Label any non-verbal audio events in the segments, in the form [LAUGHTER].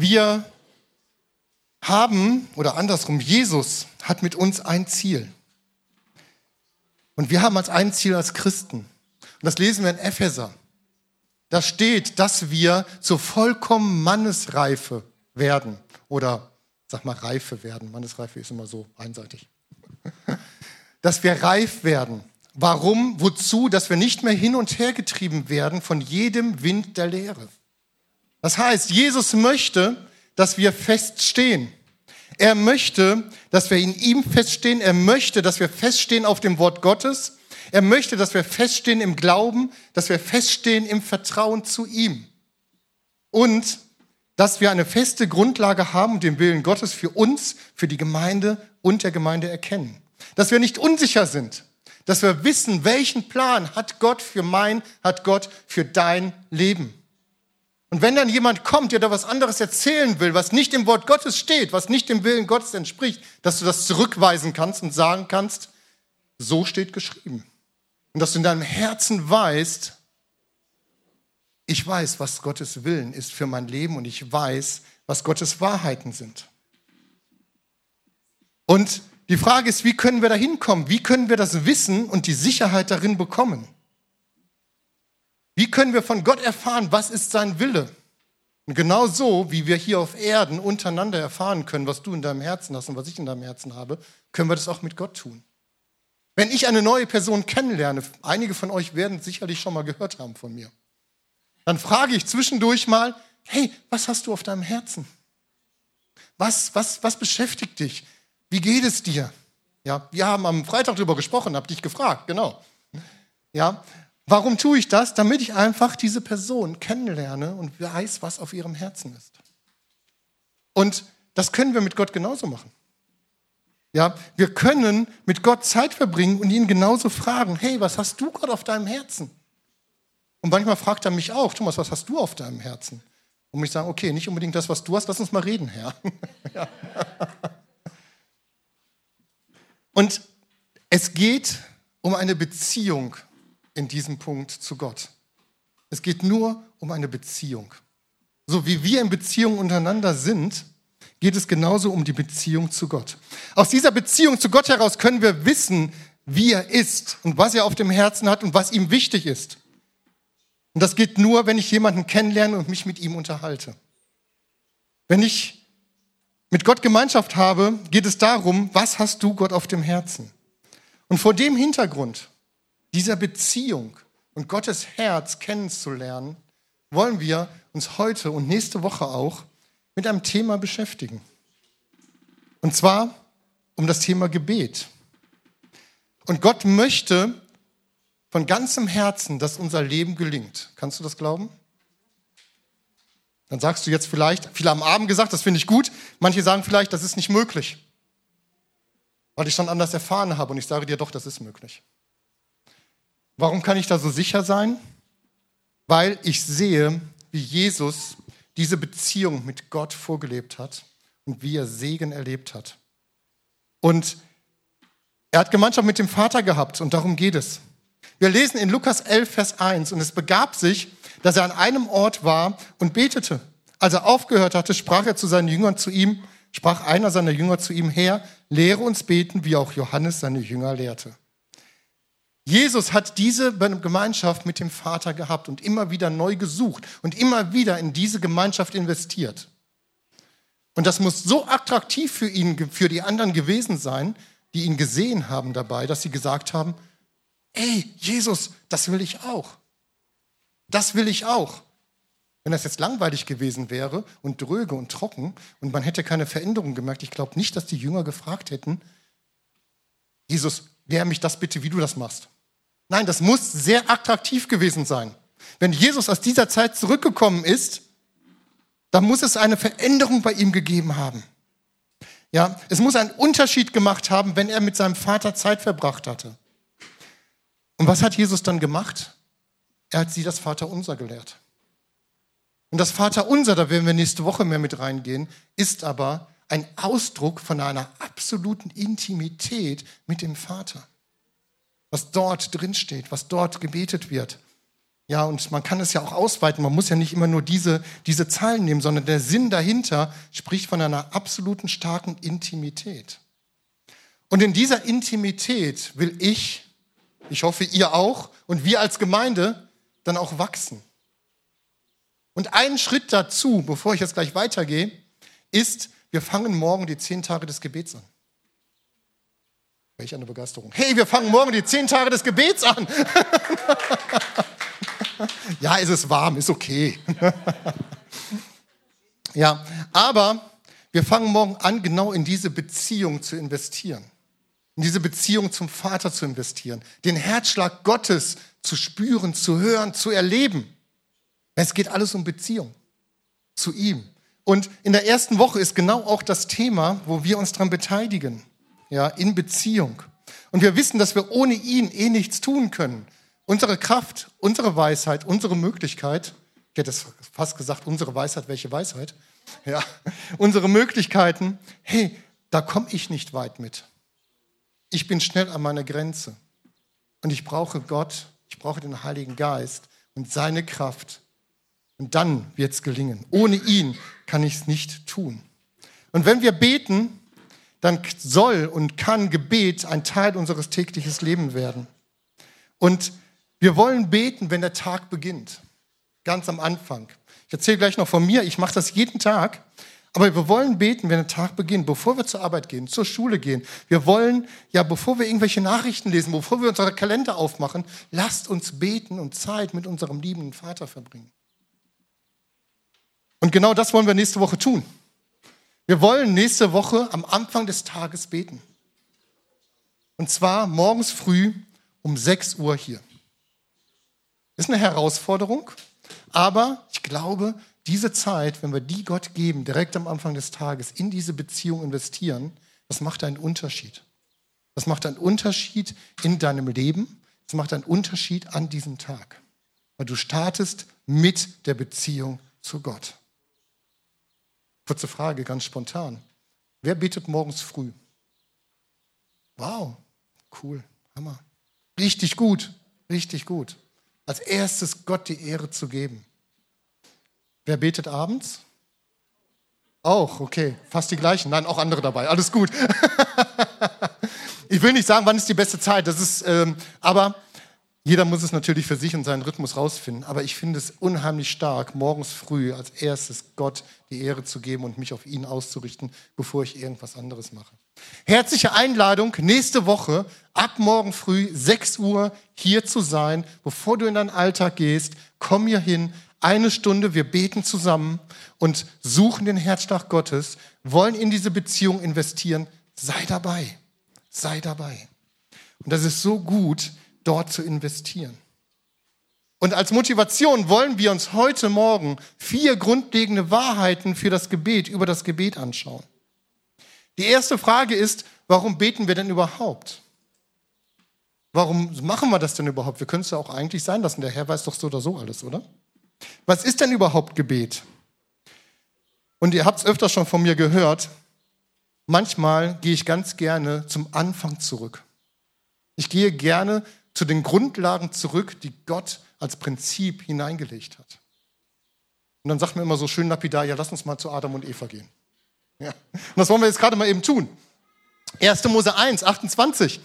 Wir haben, oder andersrum, Jesus hat mit uns ein Ziel. Und wir haben als ein Ziel als Christen. Und das lesen wir in Epheser. Da steht, dass wir zur vollkommenen Mannesreife werden. Oder sag mal Reife werden. Mannesreife ist immer so einseitig. [LAUGHS] Dass wir reif werden. Warum? Wozu? Dass wir nicht mehr hin und her getrieben werden von jedem Wind der Lehre. Das heißt, Jesus möchte, dass wir feststehen. Er möchte, dass wir in ihm feststehen. Er möchte, dass wir feststehen auf dem Wort Gottes. Er möchte, dass wir feststehen im Glauben, dass wir feststehen im Vertrauen zu ihm. Und dass wir eine feste Grundlage haben und den Willen Gottes für uns, für die Gemeinde und der Gemeinde erkennen. Dass wir nicht unsicher sind, dass wir wissen, welchen Plan hat Gott für mein, hat Gott für dein Leben. Und wenn dann jemand kommt, der da was anderes erzählen will, was nicht im Wort Gottes steht, was nicht dem Willen Gottes entspricht, dass du das zurückweisen kannst und sagen kannst, so steht geschrieben. Und dass du in deinem Herzen weißt, ich weiß, was Gottes Willen ist für mein Leben und ich weiß, was Gottes Wahrheiten sind. Und die Frage ist, wie können wir da hinkommen? Wie können wir das Wissen und die Sicherheit darin bekommen? Wie können wir von Gott erfahren, was ist sein Wille? Und genau so, wie wir hier auf Erden untereinander erfahren können, was du in deinem Herzen hast und was ich in deinem Herzen habe, können wir das auch mit Gott tun. Wenn ich eine neue Person kennenlerne, einige von euch werden sicherlich schon mal gehört haben von mir, dann frage ich zwischendurch mal, hey, was hast du auf deinem Herzen? Was, was, was beschäftigt dich? Wie geht es dir? Ja, wir haben am Freitag darüber gesprochen, habe dich gefragt, genau. Ja, Warum tue ich das? Damit ich einfach diese Person kennenlerne und weiß, was auf ihrem Herzen ist. Und das können wir mit Gott genauso machen. Ja, wir können mit Gott Zeit verbringen und ihn genauso fragen, hey, was hast du Gott auf deinem Herzen? Und manchmal fragt er mich auch, Thomas, was hast du auf deinem Herzen? Und ich sage, okay, nicht unbedingt das, was du hast, lass uns mal reden, Herr. [LAUGHS] ja. Und es geht um eine Beziehung in diesem Punkt zu Gott. Es geht nur um eine Beziehung. So wie wir in Beziehung untereinander sind, geht es genauso um die Beziehung zu Gott. Aus dieser Beziehung zu Gott heraus können wir wissen, wie er ist und was er auf dem Herzen hat und was ihm wichtig ist. Und das geht nur, wenn ich jemanden kennenlerne und mich mit ihm unterhalte. Wenn ich mit Gott Gemeinschaft habe, geht es darum, was hast du Gott auf dem Herzen? Und vor dem Hintergrund dieser Beziehung und Gottes Herz kennenzulernen, wollen wir uns heute und nächste Woche auch mit einem Thema beschäftigen. Und zwar um das Thema Gebet. Und Gott möchte von ganzem Herzen, dass unser Leben gelingt. Kannst du das glauben? Dann sagst du jetzt vielleicht, viele haben Abend gesagt, das finde ich gut. Manche sagen vielleicht, das ist nicht möglich. Weil ich schon anders erfahren habe und ich sage dir doch, das ist möglich. Warum kann ich da so sicher sein? Weil ich sehe, wie Jesus diese Beziehung mit Gott vorgelebt hat und wie er Segen erlebt hat. Und er hat Gemeinschaft mit dem Vater gehabt und darum geht es. Wir lesen in Lukas 11, Vers 1 und es begab sich, dass er an einem Ort war und betete. Als er aufgehört hatte, sprach er zu seinen Jüngern zu ihm, sprach einer seiner Jünger zu ihm her, lehre uns beten, wie auch Johannes seine Jünger lehrte. Jesus hat diese Gemeinschaft mit dem Vater gehabt und immer wieder neu gesucht und immer wieder in diese Gemeinschaft investiert. Und das muss so attraktiv für ihn, für die anderen gewesen sein, die ihn gesehen haben dabei, dass sie gesagt haben, ey, Jesus, das will ich auch. Das will ich auch. Wenn das jetzt langweilig gewesen wäre und dröge und trocken und man hätte keine Veränderung gemerkt, ich glaube nicht, dass die Jünger gefragt hätten, Jesus, lehr mich das bitte, wie du das machst. Nein, das muss sehr attraktiv gewesen sein. Wenn Jesus aus dieser Zeit zurückgekommen ist, dann muss es eine Veränderung bei ihm gegeben haben. Ja, es muss einen Unterschied gemacht haben, wenn er mit seinem Vater Zeit verbracht hatte. Und was hat Jesus dann gemacht? Er hat sie das Vaterunser gelehrt. Und das Vaterunser, da werden wir nächste Woche mehr mit reingehen, ist aber ein Ausdruck von einer absoluten Intimität mit dem Vater was dort drin steht, was dort gebetet wird. Ja, und man kann es ja auch ausweiten. Man muss ja nicht immer nur diese, diese Zahlen nehmen, sondern der Sinn dahinter spricht von einer absoluten starken Intimität. Und in dieser Intimität will ich, ich hoffe ihr auch und wir als Gemeinde dann auch wachsen. Und ein Schritt dazu, bevor ich jetzt gleich weitergehe, ist, wir fangen morgen die zehn Tage des Gebets an. Welch eine Begeisterung. Hey, wir fangen morgen die zehn Tage des Gebets an. [LAUGHS] ja, es ist warm, ist okay. [LAUGHS] ja, aber wir fangen morgen an, genau in diese Beziehung zu investieren. In diese Beziehung zum Vater zu investieren. Den Herzschlag Gottes zu spüren, zu hören, zu erleben. Es geht alles um Beziehung zu ihm. Und in der ersten Woche ist genau auch das Thema, wo wir uns daran beteiligen. Ja, in Beziehung. Und wir wissen, dass wir ohne ihn eh nichts tun können. Unsere Kraft, unsere Weisheit, unsere Möglichkeit, ich hätte es fast gesagt, unsere Weisheit, welche Weisheit? Ja, unsere Möglichkeiten, hey, da komme ich nicht weit mit. Ich bin schnell an meiner Grenze. Und ich brauche Gott, ich brauche den Heiligen Geist und seine Kraft. Und dann wird es gelingen. Ohne ihn kann ich es nicht tun. Und wenn wir beten, dann soll und kann Gebet ein Teil unseres täglichen Lebens werden. Und wir wollen beten, wenn der Tag beginnt. Ganz am Anfang. Ich erzähle gleich noch von mir, ich mache das jeden Tag. Aber wir wollen beten, wenn der Tag beginnt, bevor wir zur Arbeit gehen, zur Schule gehen. Wir wollen, ja, bevor wir irgendwelche Nachrichten lesen, bevor wir unsere Kalender aufmachen, lasst uns beten und Zeit mit unserem liebenden Vater verbringen. Und genau das wollen wir nächste Woche tun. Wir wollen nächste Woche am Anfang des Tages beten. Und zwar morgens früh um 6 Uhr hier. Ist eine Herausforderung, aber ich glaube, diese Zeit, wenn wir die Gott geben, direkt am Anfang des Tages in diese Beziehung investieren, das macht einen Unterschied. Das macht einen Unterschied in deinem Leben. Das macht einen Unterschied an diesem Tag. Weil du startest mit der Beziehung zu Gott. Kurze Frage, ganz spontan. Wer betet morgens früh? Wow, cool, Hammer. Richtig gut, richtig gut. Als erstes Gott die Ehre zu geben. Wer betet abends? Auch, okay, fast die gleichen. Nein, auch andere dabei. Alles gut. [LAUGHS] ich will nicht sagen, wann ist die beste Zeit. Das ist, ähm, aber jeder muss es natürlich für sich und seinen Rhythmus rausfinden. Aber ich finde es unheimlich stark, morgens früh als erstes Gott die Ehre zu geben und mich auf ihn auszurichten, bevor ich irgendwas anderes mache. Herzliche Einladung, nächste Woche ab morgen früh 6 Uhr hier zu sein, bevor du in deinen Alltag gehst. Komm hier hin, eine Stunde, wir beten zusammen und suchen den Herzschlag Gottes, wollen in diese Beziehung investieren. Sei dabei, sei dabei. Und das ist so gut, dort zu investieren. Und als Motivation wollen wir uns heute Morgen vier grundlegende Wahrheiten für das Gebet, über das Gebet anschauen. Die erste Frage ist, warum beten wir denn überhaupt? Warum machen wir das denn überhaupt? Wir können es ja auch eigentlich sein lassen. Der Herr weiß doch so oder so alles, oder? Was ist denn überhaupt Gebet? Und ihr habt es öfter schon von mir gehört. Manchmal gehe ich ganz gerne zum Anfang zurück. Ich gehe gerne zu den Grundlagen zurück, die Gott als Prinzip hineingelegt hat. Und dann sagt man immer so schön lapidar, ja, lass uns mal zu Adam und Eva gehen. Ja. Und das wollen wir jetzt gerade mal eben tun. 1. Mose 1, 28.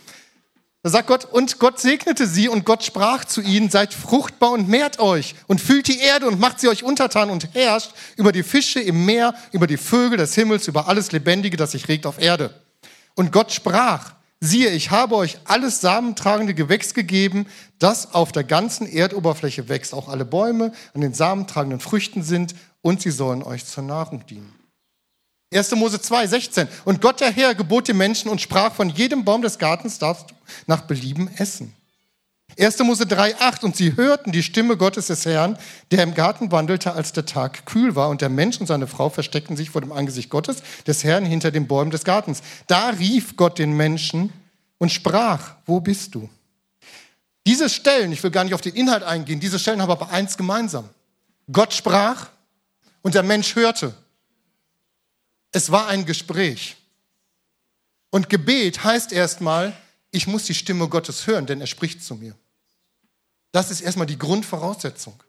Da sagt Gott, und Gott segnete sie und Gott sprach zu ihnen, seid fruchtbar und mehrt euch und füllt die Erde und macht sie euch untertan und herrscht über die Fische im Meer, über die Vögel des Himmels, über alles Lebendige, das sich regt auf Erde. Und Gott sprach, Siehe, ich habe euch alles samentragende Gewächs gegeben, das auf der ganzen Erdoberfläche wächst. Auch alle Bäume an den samentragenden Früchten sind und sie sollen euch zur Nahrung dienen. 1. Mose 2, 16. Und Gott der Herr gebot den Menschen und sprach, von jedem Baum des Gartens darfst du nach Belieben essen. 1. Mose 3, 8. Und sie hörten die Stimme Gottes des Herrn, der im Garten wandelte, als der Tag kühl war. Und der Mensch und seine Frau versteckten sich vor dem Angesicht Gottes, des Herrn, hinter den Bäumen des Gartens. Da rief Gott den Menschen und sprach, wo bist du? Diese Stellen, ich will gar nicht auf den Inhalt eingehen, diese Stellen haben aber eins gemeinsam. Gott sprach und der Mensch hörte. Es war ein Gespräch. Und Gebet heißt erstmal, ich muss die Stimme Gottes hören, denn er spricht zu mir. Das ist erstmal die Grundvoraussetzung.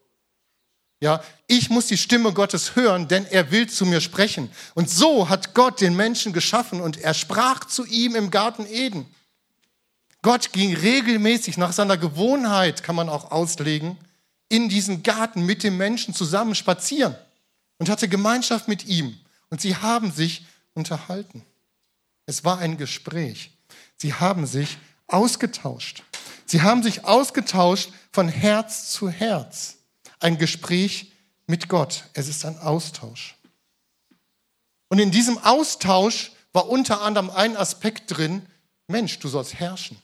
Ja, ich muss die Stimme Gottes hören, denn er will zu mir sprechen. Und so hat Gott den Menschen geschaffen und er sprach zu ihm im Garten Eden. Gott ging regelmäßig nach seiner Gewohnheit, kann man auch auslegen, in diesen Garten mit dem Menschen zusammen spazieren und hatte Gemeinschaft mit ihm. Und sie haben sich unterhalten. Es war ein Gespräch. Sie haben sich ausgetauscht. Sie haben sich ausgetauscht von Herz zu Herz ein Gespräch mit Gott. Es ist ein Austausch. Und in diesem Austausch war unter anderem ein Aspekt drin, Mensch, du sollst herrschen.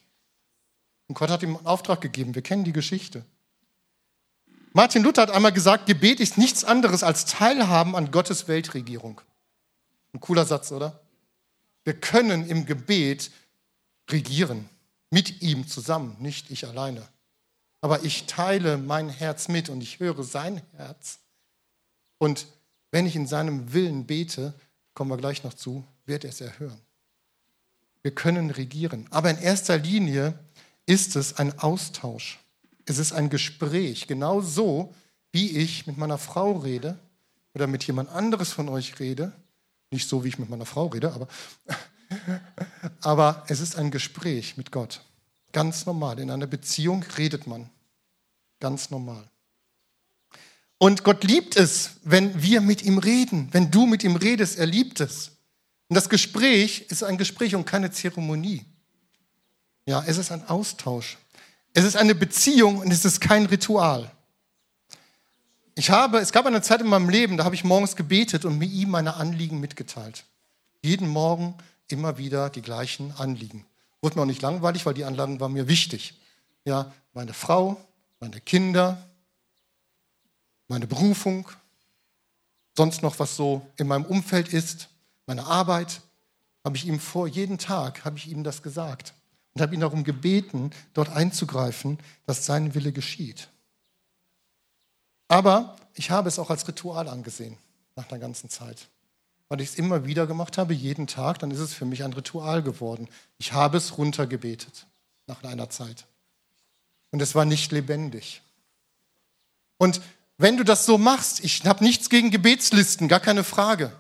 Und Gott hat ihm einen Auftrag gegeben. Wir kennen die Geschichte. Martin Luther hat einmal gesagt, Gebet ist nichts anderes als Teilhaben an Gottes Weltregierung. Ein cooler Satz, oder? Wir können im Gebet regieren, mit ihm zusammen, nicht ich alleine aber ich teile mein Herz mit und ich höre sein Herz. Und wenn ich in seinem Willen bete, kommen wir gleich noch zu, wird er es erhören. Wir können regieren, aber in erster Linie ist es ein Austausch. Es ist ein Gespräch, genau so, wie ich mit meiner Frau rede oder mit jemand anderes von euch rede. Nicht so, wie ich mit meiner Frau rede, aber, aber es ist ein Gespräch mit Gott. Ganz normal. In einer Beziehung redet man. Ganz normal. Und Gott liebt es, wenn wir mit ihm reden. Wenn du mit ihm redest, er liebt es. Und das Gespräch ist ein Gespräch und keine Zeremonie. Ja, es ist ein Austausch. Es ist eine Beziehung und es ist kein Ritual. Ich habe, es gab eine Zeit in meinem Leben, da habe ich morgens gebetet und mir ihm meine Anliegen mitgeteilt. Jeden Morgen immer wieder die gleichen Anliegen. Wurde mir auch nicht langweilig, weil die Anlagen waren mir wichtig. Ja, meine Frau, meine Kinder, meine Berufung, sonst noch was so in meinem Umfeld ist, meine Arbeit, habe ich ihm vor, jeden Tag habe ich ihm das gesagt und habe ihn darum gebeten, dort einzugreifen, dass sein Wille geschieht. Aber ich habe es auch als Ritual angesehen, nach einer ganzen Zeit weil ich es immer wieder gemacht habe, jeden Tag, dann ist es für mich ein Ritual geworden. Ich habe es runtergebetet nach einer Zeit. Und es war nicht lebendig. Und wenn du das so machst, ich habe nichts gegen Gebetslisten, gar keine Frage.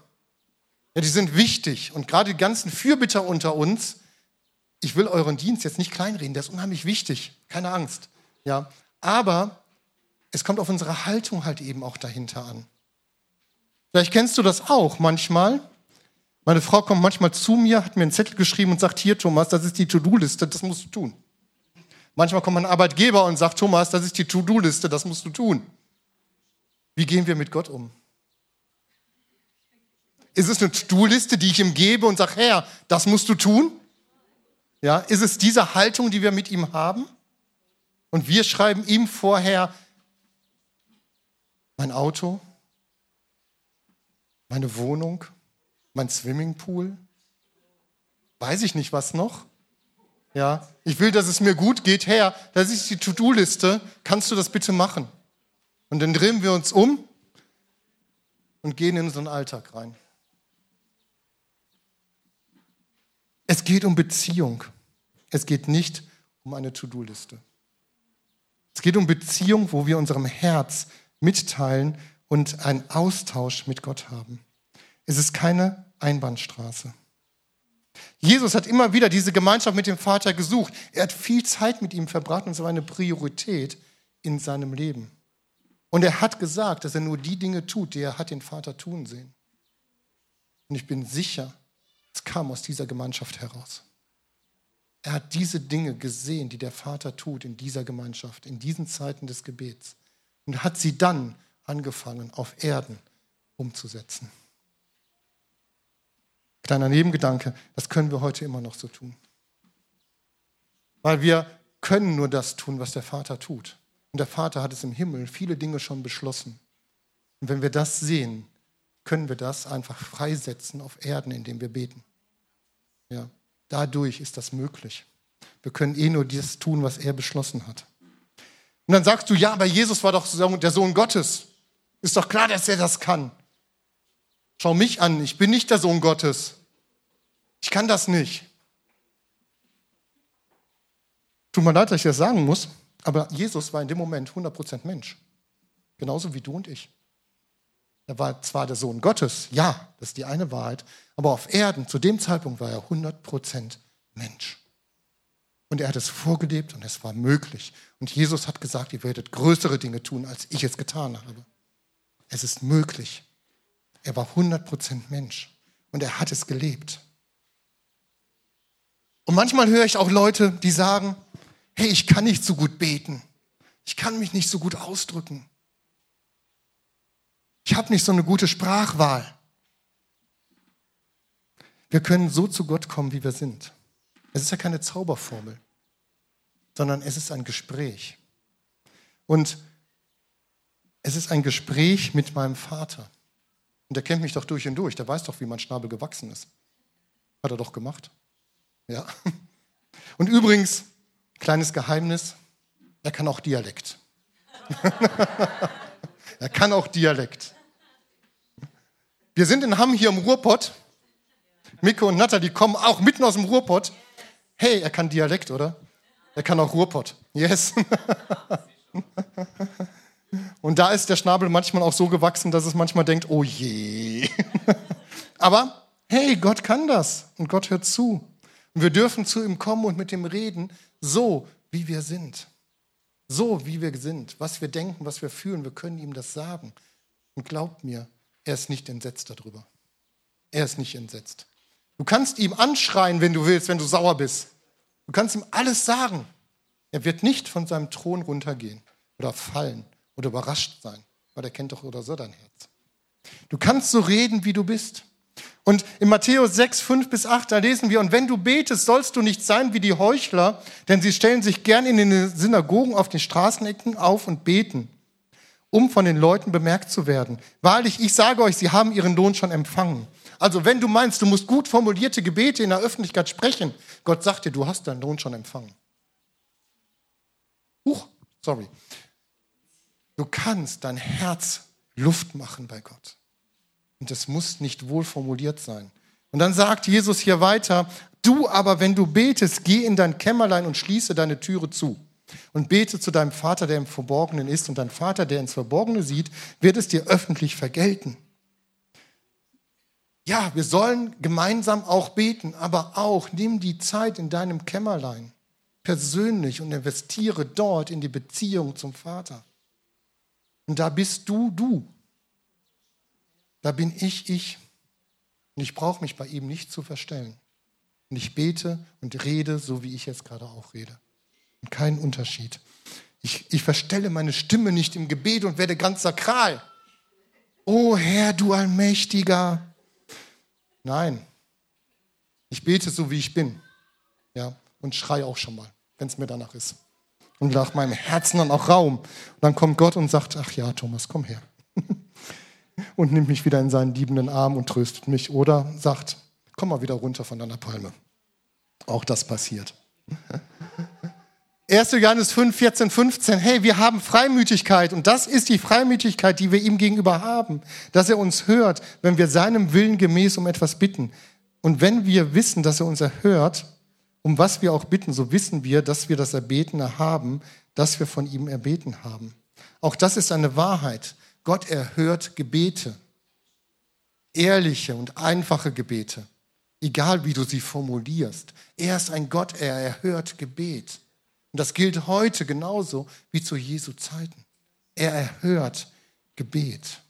Ja, die sind wichtig. Und gerade die ganzen Fürbitter unter uns, ich will euren Dienst jetzt nicht kleinreden, der ist unheimlich wichtig, keine Angst. Ja, aber es kommt auf unsere Haltung halt eben auch dahinter an. Vielleicht kennst du das auch manchmal. Meine Frau kommt manchmal zu mir, hat mir einen Zettel geschrieben und sagt, hier Thomas, das ist die To-Do-Liste, das musst du tun. Manchmal kommt ein Arbeitgeber und sagt, Thomas, das ist die To-Do-Liste, das musst du tun. Wie gehen wir mit Gott um? Ist es eine To-Do-Liste, die ich ihm gebe und sage, Herr, das musst du tun? Ja, ist es diese Haltung, die wir mit ihm haben? Und wir schreiben ihm vorher mein Auto, meine Wohnung, mein Swimmingpool, weiß ich nicht was noch. Ja, ich will, dass es mir gut geht. Herr, das ist die To-Do-Liste. Kannst du das bitte machen? Und dann drehen wir uns um und gehen in unseren Alltag rein. Es geht um Beziehung. Es geht nicht um eine To-Do-Liste. Es geht um Beziehung, wo wir unserem Herz mitteilen, und einen Austausch mit Gott haben. Es ist keine Einbahnstraße. Jesus hat immer wieder diese Gemeinschaft mit dem Vater gesucht. Er hat viel Zeit mit ihm verbracht und es war eine Priorität in seinem Leben. Und er hat gesagt, dass er nur die Dinge tut, die er hat den Vater tun sehen. Und ich bin sicher, es kam aus dieser Gemeinschaft heraus. Er hat diese Dinge gesehen, die der Vater tut in dieser Gemeinschaft, in diesen Zeiten des Gebets. Und hat sie dann angefangen, auf Erden umzusetzen. Kleiner Nebengedanke, das können wir heute immer noch so tun. Weil wir können nur das tun, was der Vater tut. Und der Vater hat es im Himmel viele Dinge schon beschlossen. Und wenn wir das sehen, können wir das einfach freisetzen auf Erden, indem wir beten. Ja, dadurch ist das möglich. Wir können eh nur das tun, was er beschlossen hat. Und dann sagst du, ja, aber Jesus war doch der Sohn Gottes. Ist doch klar, dass er das kann. Schau mich an, ich bin nicht der Sohn Gottes. Ich kann das nicht. Tut mir leid, dass ich das sagen muss, Aber Jesus war in dem Moment 100% Mensch. Genauso wie du und ich. Er war zwar der Sohn Gottes, ja, das ist die eine Wahrheit, aber auf Erden, zu dem Zeitpunkt war er 100% Mensch. Und er hat es vorgelebt und es war möglich. Und Jesus hat gesagt, ihr werdet größere Dinge tun, als ich es getan habe. Es ist möglich. Er war 100% Mensch und er hat es gelebt. Und manchmal höre ich auch Leute, die sagen, hey, ich kann nicht so gut beten. Ich kann mich nicht so gut ausdrücken. Ich habe nicht so eine gute Sprachwahl. Wir können so zu Gott kommen, wie wir sind. Es ist ja keine Zauberformel, sondern es ist ein Gespräch. Und es ist ein Gespräch mit meinem Vater. Und der kennt mich doch durch und durch. Der weiß doch, wie mein Schnabel gewachsen ist. Hat er doch gemacht. Ja. [LAUGHS] Und übrigens, kleines Geheimnis, er kann auch Dialekt. [LAUGHS] er kann auch Dialekt. Wir sind in Hamm hier im Ruhrpott. Mikko und Natter, die kommen auch mitten aus dem Ruhrpott. Hey, er kann Dialekt, oder? Er kann auch Ruhrpott. Yes. [LAUGHS] Und da ist der Schnabel manchmal auch so gewachsen, dass es manchmal denkt, oh je. [LAUGHS] Aber hey, Gott kann das und Gott hört zu. Und wir dürfen zu ihm kommen und mit ihm reden, so wie wir sind. So wie wir sind, was wir denken, was wir fühlen, wir können ihm das sagen. Und glaubt mir, er ist nicht entsetzt darüber. Er ist nicht entsetzt. Du kannst ihm anschreien, wenn du willst, wenn du sauer bist. Du kannst ihm alles sagen. Er wird nicht von seinem Thron runtergehen oder fallen oder überrascht sein, weil er kennt doch oder so dein Herz. Du kannst so reden, wie du bist. Und in Matthäus 6, 5 bis 8, da lesen wir, und wenn du betest, sollst du nicht sein wie die Heuchler, denn sie stellen sich gern in den Synagogen auf den Straßenecken auf und beten, um von den Leuten bemerkt zu werden. Wahrlich, ich sage euch, sie haben ihren Lohn schon empfangen. Also wenn du meinst, du musst gut formulierte Gebete in der Öffentlichkeit sprechen, Gott sagt dir, du hast deinen Lohn schon empfangen. Huch, sorry. Du kannst dein Herz Luft machen bei Gott. Und es muss nicht wohl formuliert sein. Und dann sagt Jesus hier weiter, du aber, wenn du betest, geh in dein Kämmerlein und schließe deine Türe zu. Und bete zu deinem Vater, der im Verborgenen ist. Und dein Vater, der ins Verborgene sieht, wird es dir öffentlich vergelten. Ja, wir sollen gemeinsam auch beten, aber auch nimm die Zeit in deinem Kämmerlein persönlich und investiere dort in die Beziehung zum Vater. Und da bist du du. Da bin ich ich. Und ich brauche mich bei ihm nicht zu verstellen. Und ich bete und rede, so wie ich jetzt gerade auch rede. Und kein Unterschied. Ich, ich verstelle meine Stimme nicht im Gebet und werde ganz sakral. O Herr, du Allmächtiger. Nein. Ich bete so, wie ich bin. Ja, und schreie auch schon mal, wenn es mir danach ist und nach meinem Herzen dann auch Raum. Und dann kommt Gott und sagt, ach ja, Thomas, komm her. [LAUGHS] und nimmt mich wieder in seinen liebenden Arm und tröstet mich. Oder sagt, komm mal wieder runter von deiner Palme. Auch das passiert. [LAUGHS] 1. Johannes 5, 14, 15. Hey, wir haben Freimütigkeit und das ist die Freimütigkeit, die wir ihm gegenüber haben, dass er uns hört, wenn wir seinem Willen gemäß um etwas bitten. Und wenn wir wissen, dass er uns erhört, um was wir auch bitten, so wissen wir, dass wir das Erbetene haben, das wir von ihm erbeten haben. Auch das ist eine Wahrheit. Gott erhört Gebete, ehrliche und einfache Gebete, egal wie du sie formulierst. Er ist ein Gott, er erhört Gebet. Und das gilt heute genauso wie zu Jesu Zeiten. Er erhört Gebet.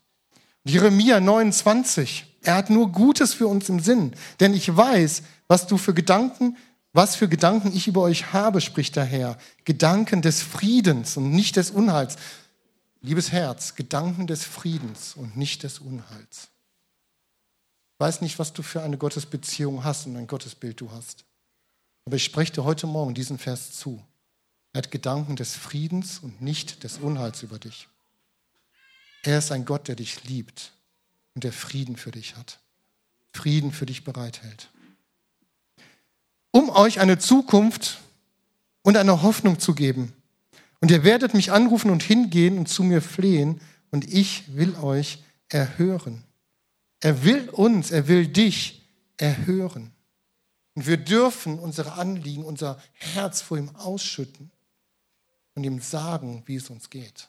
Jeremia 29, er hat nur Gutes für uns im Sinn, denn ich weiß, was du für Gedanken was für Gedanken ich über euch habe, spricht der Herr. Gedanken des Friedens und nicht des Unheils. Liebes Herz, Gedanken des Friedens und nicht des Unheils. Ich weiß nicht, was du für eine Gottesbeziehung hast und ein Gottesbild du hast. Aber ich spreche dir heute Morgen diesen Vers zu. Er hat Gedanken des Friedens und nicht des Unheils über dich. Er ist ein Gott, der dich liebt und der Frieden für dich hat. Frieden für dich bereithält um euch eine Zukunft und eine Hoffnung zu geben. Und ihr werdet mich anrufen und hingehen und zu mir flehen und ich will euch erhören. Er will uns, er will dich erhören. Und wir dürfen unsere Anliegen, unser Herz vor ihm ausschütten. und ihm sagen, wie es uns geht.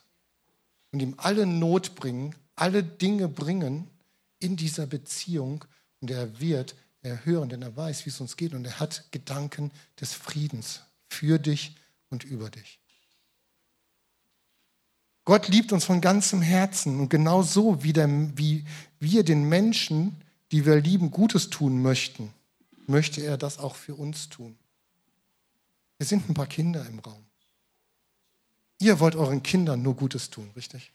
Und ihm alle Not bringen, alle Dinge bringen in dieser Beziehung. Und er wird erhören, denn er weiß, wie es uns geht. Und er hat Gedanken des Friedens für dich und über dich. Gott liebt uns von ganzem Herzen und genau so, wie, der, wie wir den Menschen, die wir lieben, Gutes tun möchten, möchte er das auch für uns tun. Wir sind ein paar Kinder im Raum. Ihr wollt euren Kindern nur Gutes tun, richtig?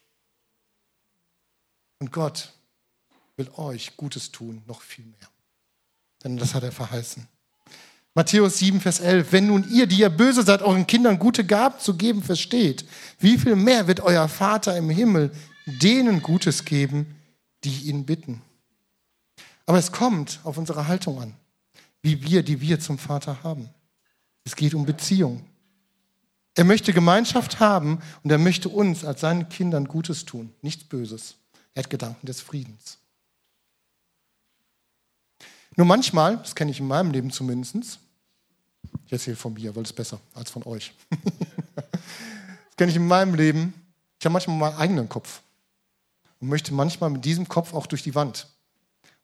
Und Gott will euch Gutes tun, noch viel mehr. Denn das hat er verheißen. Matthäus 7, Vers 11. Wenn nun ihr, die ihr böse seid, euren Kindern gute Gaben zu geben versteht, wie viel mehr wird euer Vater im Himmel denen Gutes geben, die ihn bitten? Aber es kommt auf unsere Haltung an, wie wir, die wir zum Vater haben. Es geht um Beziehung. Er möchte Gemeinschaft haben und er möchte uns als seinen Kindern Gutes tun, nichts Böses. Er hat Gedanken des Friedens. Nur manchmal, das kenne ich in meinem Leben zumindest, ich erzähle von mir, weil es besser als von euch. [LAUGHS] das kenne ich in meinem Leben. Ich habe manchmal meinen eigenen Kopf und möchte manchmal mit diesem Kopf auch durch die Wand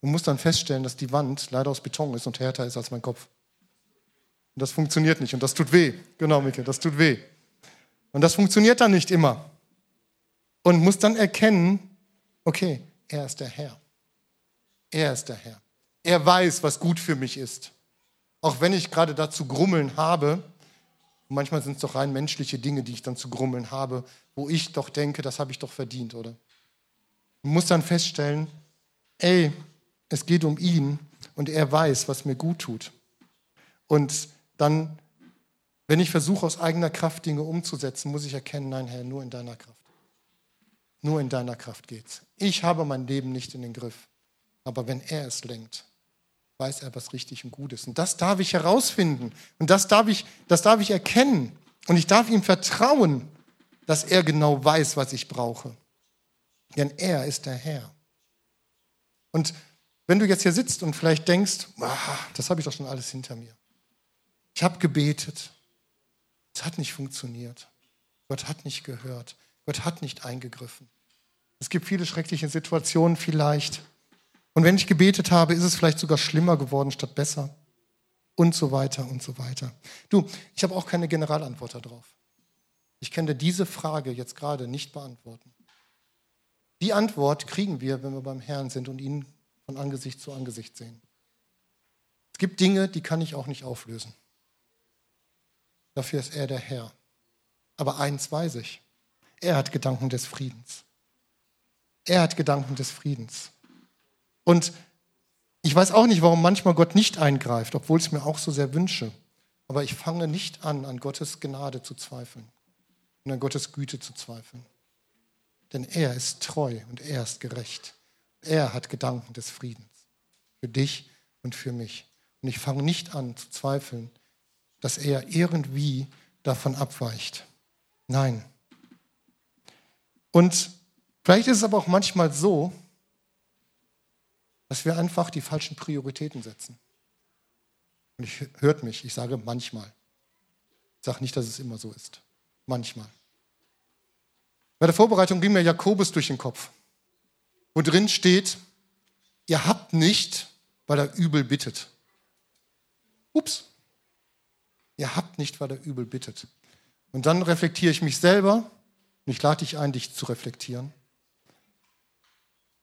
und muss dann feststellen, dass die Wand leider aus Beton ist und härter ist als mein Kopf. Und das funktioniert nicht und das tut weh. Genau, Micke, das tut weh. Und das funktioniert dann nicht immer. Und muss dann erkennen, okay, er ist der Herr. Er ist der Herr. Er weiß, was gut für mich ist. Auch wenn ich gerade dazu grummeln habe, manchmal sind es doch rein menschliche Dinge, die ich dann zu grummeln habe, wo ich doch denke, das habe ich doch verdient, oder? Ich muss dann feststellen, ey, es geht um ihn und er weiß, was mir gut tut. Und dann, wenn ich versuche, aus eigener Kraft Dinge umzusetzen, muss ich erkennen, nein, Herr, nur in deiner Kraft. Nur in deiner Kraft geht's. Ich habe mein Leben nicht in den Griff. Aber wenn er es lenkt, weiß er, was richtig und gut ist. Und das darf ich herausfinden. Und das darf ich, das darf ich erkennen. Und ich darf ihm vertrauen, dass er genau weiß, was ich brauche. Denn er ist der Herr. Und wenn du jetzt hier sitzt und vielleicht denkst, ah, das habe ich doch schon alles hinter mir. Ich habe gebetet. Es hat nicht funktioniert. Gott hat nicht gehört. Gott hat nicht eingegriffen. Es gibt viele schreckliche Situationen vielleicht. Und wenn ich gebetet habe, ist es vielleicht sogar schlimmer geworden statt besser. Und so weiter und so weiter. Du, ich habe auch keine Generalantwort darauf. Ich kann diese Frage jetzt gerade nicht beantworten. Die Antwort kriegen wir, wenn wir beim Herrn sind und ihn von Angesicht zu Angesicht sehen. Es gibt Dinge, die kann ich auch nicht auflösen. Dafür ist er der Herr. Aber eins weiß ich. Er hat Gedanken des Friedens. Er hat Gedanken des Friedens. Und ich weiß auch nicht, warum manchmal Gott nicht eingreift, obwohl ich es mir auch so sehr wünsche. Aber ich fange nicht an, an Gottes Gnade zu zweifeln und an Gottes Güte zu zweifeln. Denn er ist treu und er ist gerecht. Er hat Gedanken des Friedens für dich und für mich. Und ich fange nicht an zu zweifeln, dass er irgendwie davon abweicht. Nein. Und vielleicht ist es aber auch manchmal so, dass wir einfach die falschen Prioritäten setzen. Und ich hört mich, ich sage manchmal. Ich sage nicht, dass es immer so ist. Manchmal. Bei der Vorbereitung ging mir Jakobus durch den Kopf, wo drin steht, ihr habt nicht, weil er übel bittet. Ups. Ihr habt nicht, weil er übel bittet. Und dann reflektiere ich mich selber und ich lade dich ein, dich zu reflektieren.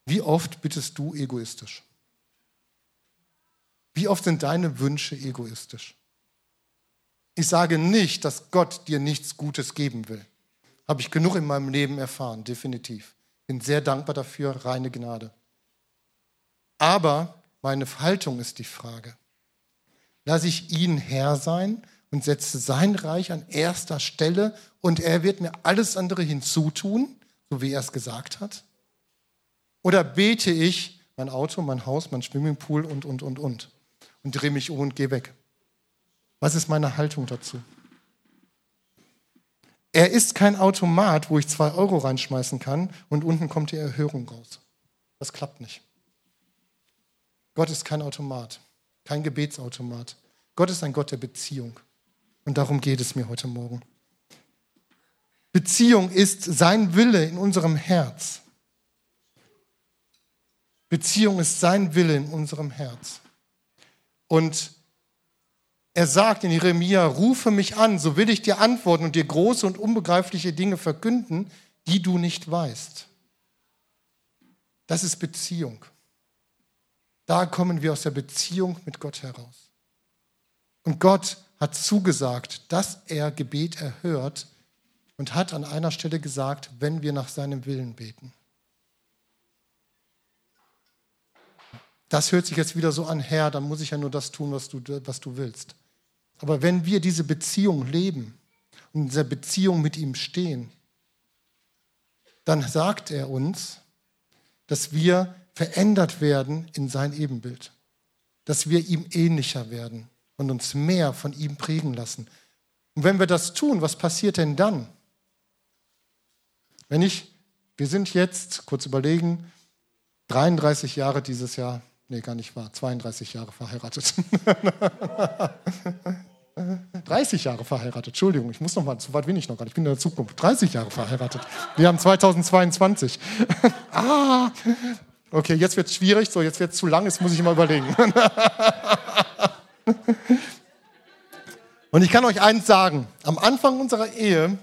Wie oft bittest du egoistisch? Wie oft sind deine Wünsche egoistisch? Ich sage nicht, dass Gott dir nichts Gutes geben will. Habe ich genug in meinem Leben erfahren, definitiv. Bin sehr dankbar dafür, reine Gnade. Aber meine Haltung ist die Frage. Lasse ich ihn Herr sein und setze sein Reich an erster Stelle und er wird mir alles andere hinzutun, so wie er es gesagt hat? Oder bete ich mein Auto, mein Haus, mein Swimmingpool und, und, und, und und drehe mich um und gehe weg? Was ist meine Haltung dazu? Er ist kein Automat, wo ich zwei Euro reinschmeißen kann und unten kommt die Erhöhung raus. Das klappt nicht. Gott ist kein Automat, kein Gebetsautomat. Gott ist ein Gott der Beziehung. Und darum geht es mir heute Morgen. Beziehung ist sein Wille in unserem Herz. Beziehung ist sein Wille in unserem Herz. Und er sagt in Jeremia, rufe mich an, so will ich dir antworten und dir große und unbegreifliche Dinge verkünden, die du nicht weißt. Das ist Beziehung. Da kommen wir aus der Beziehung mit Gott heraus. Und Gott hat zugesagt, dass er Gebet erhört und hat an einer Stelle gesagt, wenn wir nach seinem Willen beten. Das hört sich jetzt wieder so an, Herr, dann muss ich ja nur das tun, was du, was du willst. Aber wenn wir diese Beziehung leben und in dieser Beziehung mit ihm stehen, dann sagt er uns, dass wir verändert werden in sein Ebenbild, dass wir ihm ähnlicher werden und uns mehr von ihm prägen lassen. Und wenn wir das tun, was passiert denn dann? Wenn ich, wir sind jetzt, kurz überlegen, 33 Jahre dieses Jahr, nee, gar nicht wahr, 32 Jahre verheiratet. [LAUGHS] 30 Jahre verheiratet, Entschuldigung, ich muss noch mal, so weit bin ich noch gar nicht, ich bin in der Zukunft. 30 Jahre verheiratet. Wir haben 2022. [LAUGHS] ah, okay, jetzt wird es schwierig, so, jetzt wird es zu lang, jetzt muss ich mal überlegen. [LAUGHS] Und ich kann euch eins sagen, am Anfang unserer Ehe,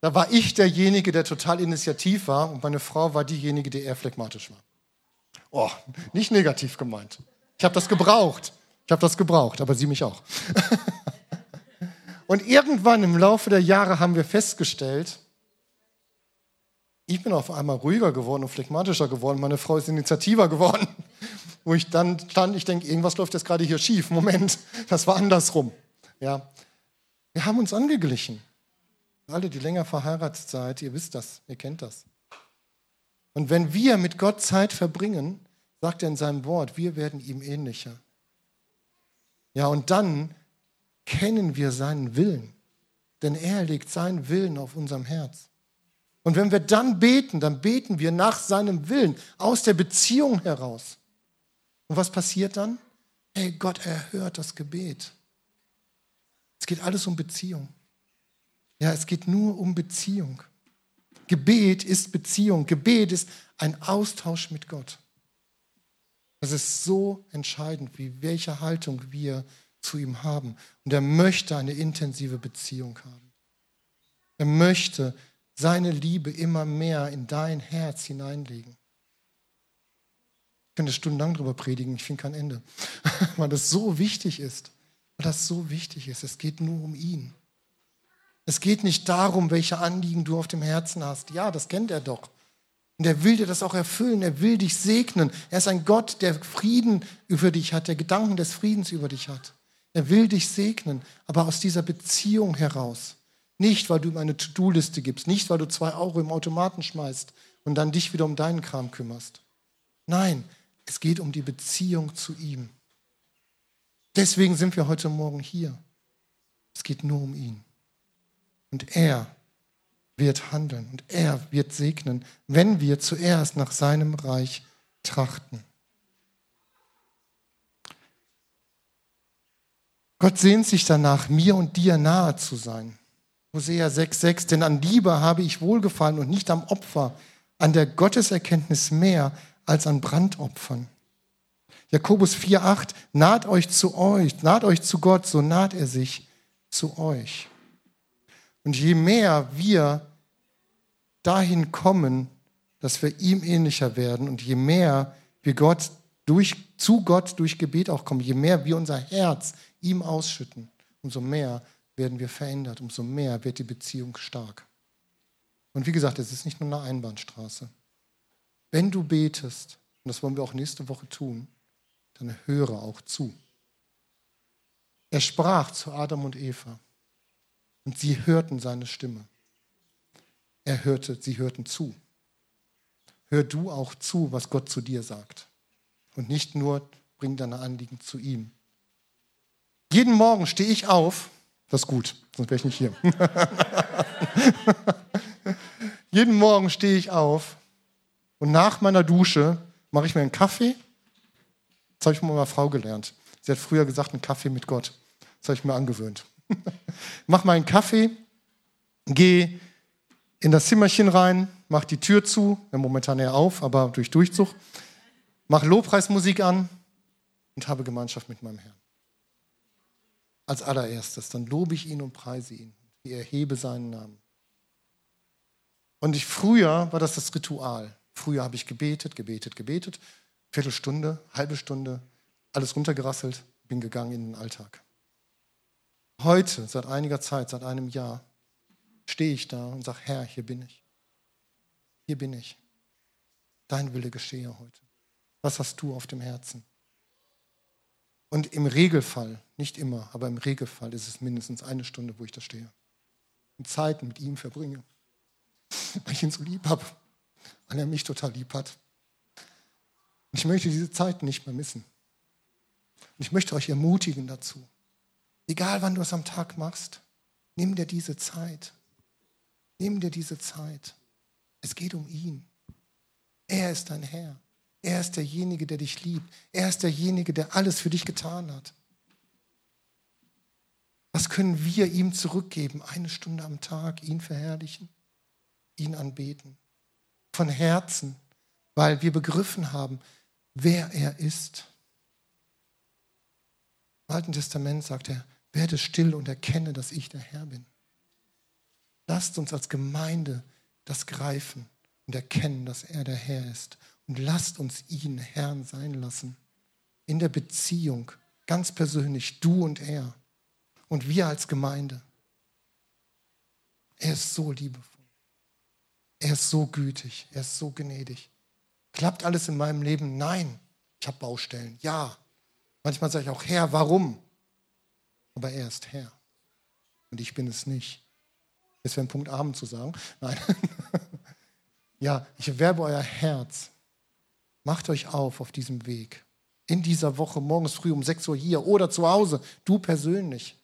da war ich derjenige, der total initiativ war und meine Frau war diejenige, die eher phlegmatisch war. Oh, nicht negativ gemeint. Ich habe das gebraucht. Ich habe das gebraucht, aber sie mich auch. [LAUGHS] Und irgendwann im Laufe der Jahre haben wir festgestellt, ich bin auf einmal ruhiger geworden und phlegmatischer geworden. Meine Frau ist initiativer geworden. Wo ich dann stand, ich denke, irgendwas läuft jetzt gerade hier schief. Moment, das war andersrum. Ja. Wir haben uns angeglichen. Alle, die länger verheiratet seid, ihr wisst das, ihr kennt das. Und wenn wir mit Gott Zeit verbringen, sagt er in seinem Wort, wir werden ihm ähnlicher. Ja, und dann kennen wir seinen Willen, denn er legt seinen Willen auf unserem Herz. Und wenn wir dann beten, dann beten wir nach seinem Willen, aus der Beziehung heraus. Und was passiert dann? Hey, Gott erhört das Gebet. Es geht alles um Beziehung. Ja, es geht nur um Beziehung. Gebet ist Beziehung. Gebet ist ein Austausch mit Gott. Das ist so entscheidend, wie welche Haltung wir zu ihm haben. Und er möchte eine intensive Beziehung haben. Er möchte seine Liebe immer mehr in dein Herz hineinlegen. Ich könnte stundenlang darüber predigen, ich finde kein Ende. [LAUGHS] Weil das so wichtig ist. Weil das so wichtig ist. Es geht nur um ihn. Es geht nicht darum, welche Anliegen du auf dem Herzen hast. Ja, das kennt er doch. Und er will dir das auch erfüllen. Er will dich segnen. Er ist ein Gott, der Frieden über dich hat, der Gedanken des Friedens über dich hat. Er will dich segnen, aber aus dieser Beziehung heraus. Nicht, weil du ihm eine To-Do-Liste gibst, nicht, weil du zwei Euro im Automaten schmeißt und dann dich wieder um deinen Kram kümmerst. Nein, es geht um die Beziehung zu ihm. Deswegen sind wir heute Morgen hier. Es geht nur um ihn. Und er wird handeln und er wird segnen, wenn wir zuerst nach seinem Reich trachten. Gott sehnt sich danach, mir und dir nahe zu sein. Hosea 6,6, denn an Liebe habe ich wohlgefallen und nicht am Opfer, an der Gotteserkenntnis mehr als an Brandopfern. Jakobus 4,8, naht euch zu euch, naht euch zu Gott, so naht er sich zu euch. Und je mehr wir dahin kommen, dass wir ihm ähnlicher werden und je mehr wir Gott durch, zu Gott durch Gebet auch kommen, je mehr wir unser Herz ihm ausschütten, umso mehr werden wir verändert, umso mehr wird die Beziehung stark. Und wie gesagt, es ist nicht nur eine Einbahnstraße. Wenn du betest, und das wollen wir auch nächste Woche tun, dann höre auch zu. Er sprach zu Adam und Eva und sie hörten seine Stimme. Er hörte, sie hörten zu. Hör du auch zu, was Gott zu dir sagt. Und nicht nur bring deine Anliegen zu ihm. Jeden Morgen stehe ich auf, das ist gut, sonst wäre ich nicht hier. [LAUGHS] Jeden Morgen stehe ich auf und nach meiner Dusche mache ich mir einen Kaffee. Das habe ich von meiner Frau gelernt. Sie hat früher gesagt, einen Kaffee mit Gott. Das habe ich mir angewöhnt. [LAUGHS] Mach mal einen Kaffee, gehe in das Zimmerchen rein, mach die Tür zu, ja, momentan eher auf, aber durch Durchzug, mach Lobpreismusik an und habe Gemeinschaft mit meinem Herrn. Als allererstes, dann lobe ich ihn und preise ihn, ich erhebe seinen Namen. Und ich, früher war das das Ritual. Früher habe ich gebetet, gebetet, gebetet, Viertelstunde, halbe Stunde, alles runtergerasselt, bin gegangen in den Alltag. Heute, seit einiger Zeit, seit einem Jahr, stehe ich da und sage, Herr, hier bin ich. Hier bin ich. Dein Wille geschehe heute. Was hast du auf dem Herzen? Und im Regelfall, nicht immer, aber im Regelfall ist es mindestens eine Stunde, wo ich da stehe. Und Zeit mit ihm verbringe. [LAUGHS] Weil ich ihn so lieb habe. Weil er mich total lieb hat. Und ich möchte diese Zeit nicht mehr missen. Und ich möchte euch ermutigen dazu. Egal wann du es am Tag machst, nimm dir diese Zeit. Nimm dir diese Zeit. Es geht um ihn. Er ist dein Herr. Er ist derjenige, der dich liebt. Er ist derjenige, der alles für dich getan hat. Was können wir ihm zurückgeben? Eine Stunde am Tag, ihn verherrlichen, ihn anbeten. Von Herzen, weil wir begriffen haben, wer er ist. Im Alten Testament sagt er, werde still und erkenne, dass ich der Herr bin. Lasst uns als Gemeinde das greifen und erkennen, dass er der Herr ist. Und lasst uns ihn Herrn sein lassen. In der Beziehung, ganz persönlich, du und er. Und wir als Gemeinde. Er ist so liebevoll. Er ist so gütig. Er ist so gnädig. Klappt alles in meinem Leben? Nein. Ich habe Baustellen. Ja. Manchmal sage ich auch, Herr, warum? Aber er ist Herr. Und ich bin es nicht. Jetzt wäre ein Punkt Abend zu sagen. Nein. [LAUGHS] ja, ich werbe euer Herz. Macht euch auf auf diesem Weg. In dieser Woche, morgens früh um 6 Uhr hier oder zu Hause, du persönlich.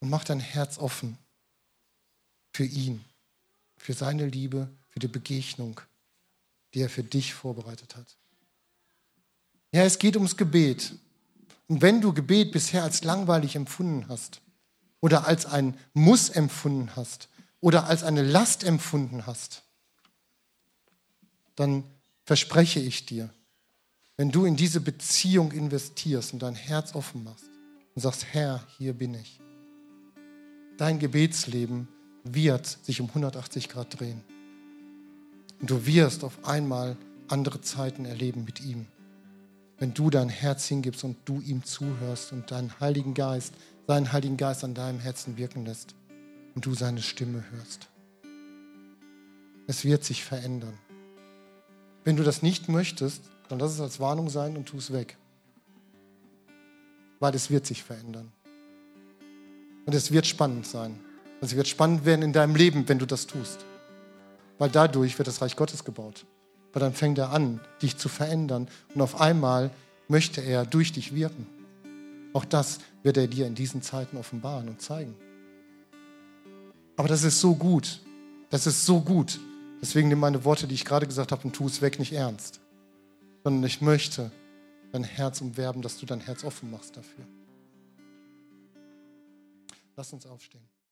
Und mach dein Herz offen für ihn, für seine Liebe, für die Begegnung, die er für dich vorbereitet hat. Ja, es geht ums Gebet. Und wenn du Gebet bisher als langweilig empfunden hast oder als ein Muss empfunden hast oder als eine Last empfunden hast, dann verspreche ich dir, wenn du in diese Beziehung investierst und dein Herz offen machst und sagst, Herr, hier bin ich, dein Gebetsleben wird sich um 180 Grad drehen. Und du wirst auf einmal andere Zeiten erleben mit ihm wenn du dein Herz hingibst und du ihm zuhörst und deinen Heiligen Geist, seinen Heiligen Geist an deinem Herzen wirken lässt und du seine Stimme hörst. Es wird sich verändern. Wenn du das nicht möchtest, dann lass es als Warnung sein und tu es weg. Weil es wird sich verändern. Und es wird spannend sein. Es wird spannend werden in deinem Leben, wenn du das tust. Weil dadurch wird das Reich Gottes gebaut. Weil dann fängt er an, dich zu verändern. Und auf einmal möchte er durch dich wirken. Auch das wird er dir in diesen Zeiten offenbaren und zeigen. Aber das ist so gut. Das ist so gut. Deswegen nimm meine Worte, die ich gerade gesagt habe, und tu es weg nicht ernst. Sondern ich möchte dein Herz umwerben, dass du dein Herz offen machst dafür. Lass uns aufstehen.